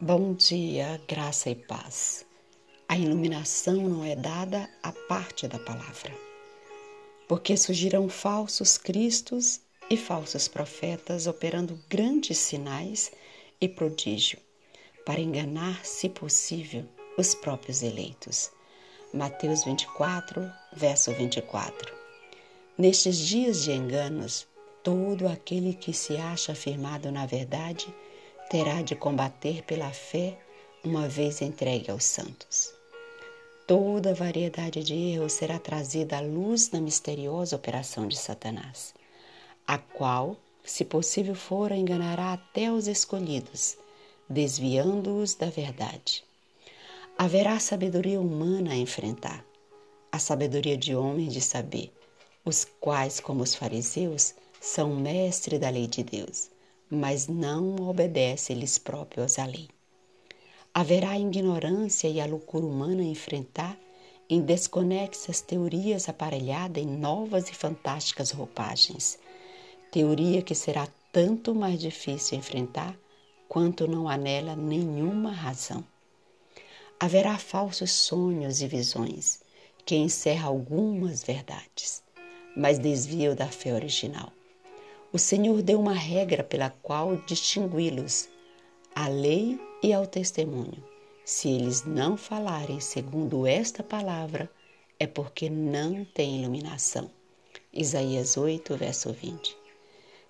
Bom dia, graça e paz. A iluminação não é dada à parte da palavra, porque surgirão falsos cristos e falsos profetas operando grandes sinais e prodígio para enganar, se possível, os próprios eleitos. Mateus 24, verso 24. Nestes dias de enganos, todo aquele que se acha afirmado na verdade terá de combater pela fé uma vez entregue aos santos. Toda variedade de erros será trazida à luz na misteriosa operação de Satanás, a qual, se possível for, enganará até os escolhidos, desviando-os da verdade. Haverá sabedoria humana a enfrentar, a sabedoria de homens de saber, os quais, como os fariseus, são mestres da lei de Deus mas não obedece eles próprios à lei. Haverá ignorância e a loucura humana a enfrentar em desconexas teorias aparelhadas em novas e fantásticas roupagens. Teoria que será tanto mais difícil enfrentar quanto não há nela nenhuma razão. Haverá falsos sonhos e visões que encerram algumas verdades, mas desviam da fé original. O Senhor deu uma regra pela qual distingui-los, à lei e ao testemunho. Se eles não falarem segundo esta palavra, é porque não têm iluminação. Isaías 8, verso 20.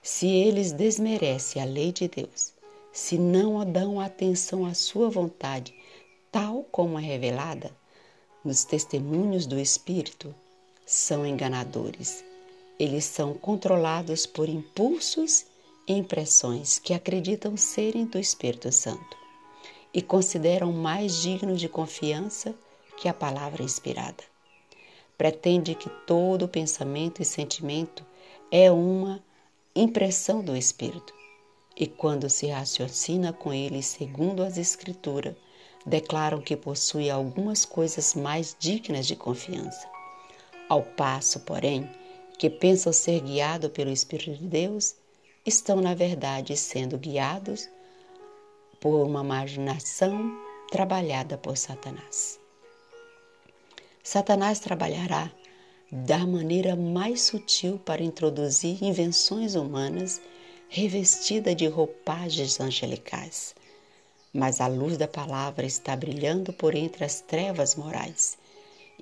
Se eles desmerecem a lei de Deus, se não dão atenção à sua vontade, tal como é revelada nos testemunhos do Espírito, são enganadores eles são controlados por impulsos e impressões que acreditam serem do Espírito Santo e consideram mais dignos de confiança que a palavra inspirada. Pretende que todo pensamento e sentimento é uma impressão do Espírito, e quando se raciocina com ele segundo as Escrituras, declaram que possui algumas coisas mais dignas de confiança. Ao passo, porém, que pensam ser guiados pelo Espírito de Deus estão, na verdade, sendo guiados por uma imaginação trabalhada por Satanás. Satanás trabalhará da maneira mais sutil para introduzir invenções humanas revestidas de roupagens angelicais. Mas a luz da palavra está brilhando por entre as trevas morais,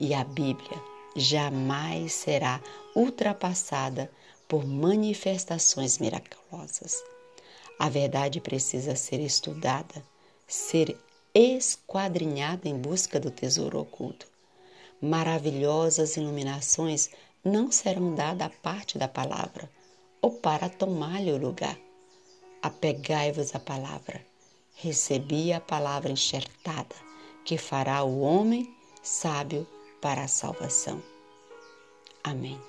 e a Bíblia jamais será ultrapassada por manifestações miraculosas. A verdade precisa ser estudada, ser esquadrinhada em busca do tesouro oculto. Maravilhosas iluminações não serão dadas à parte da palavra ou para tomar-lhe o lugar. Apegai-vos à palavra. Recebi a palavra enxertada, que fará o homem sábio para a salvação. Amém.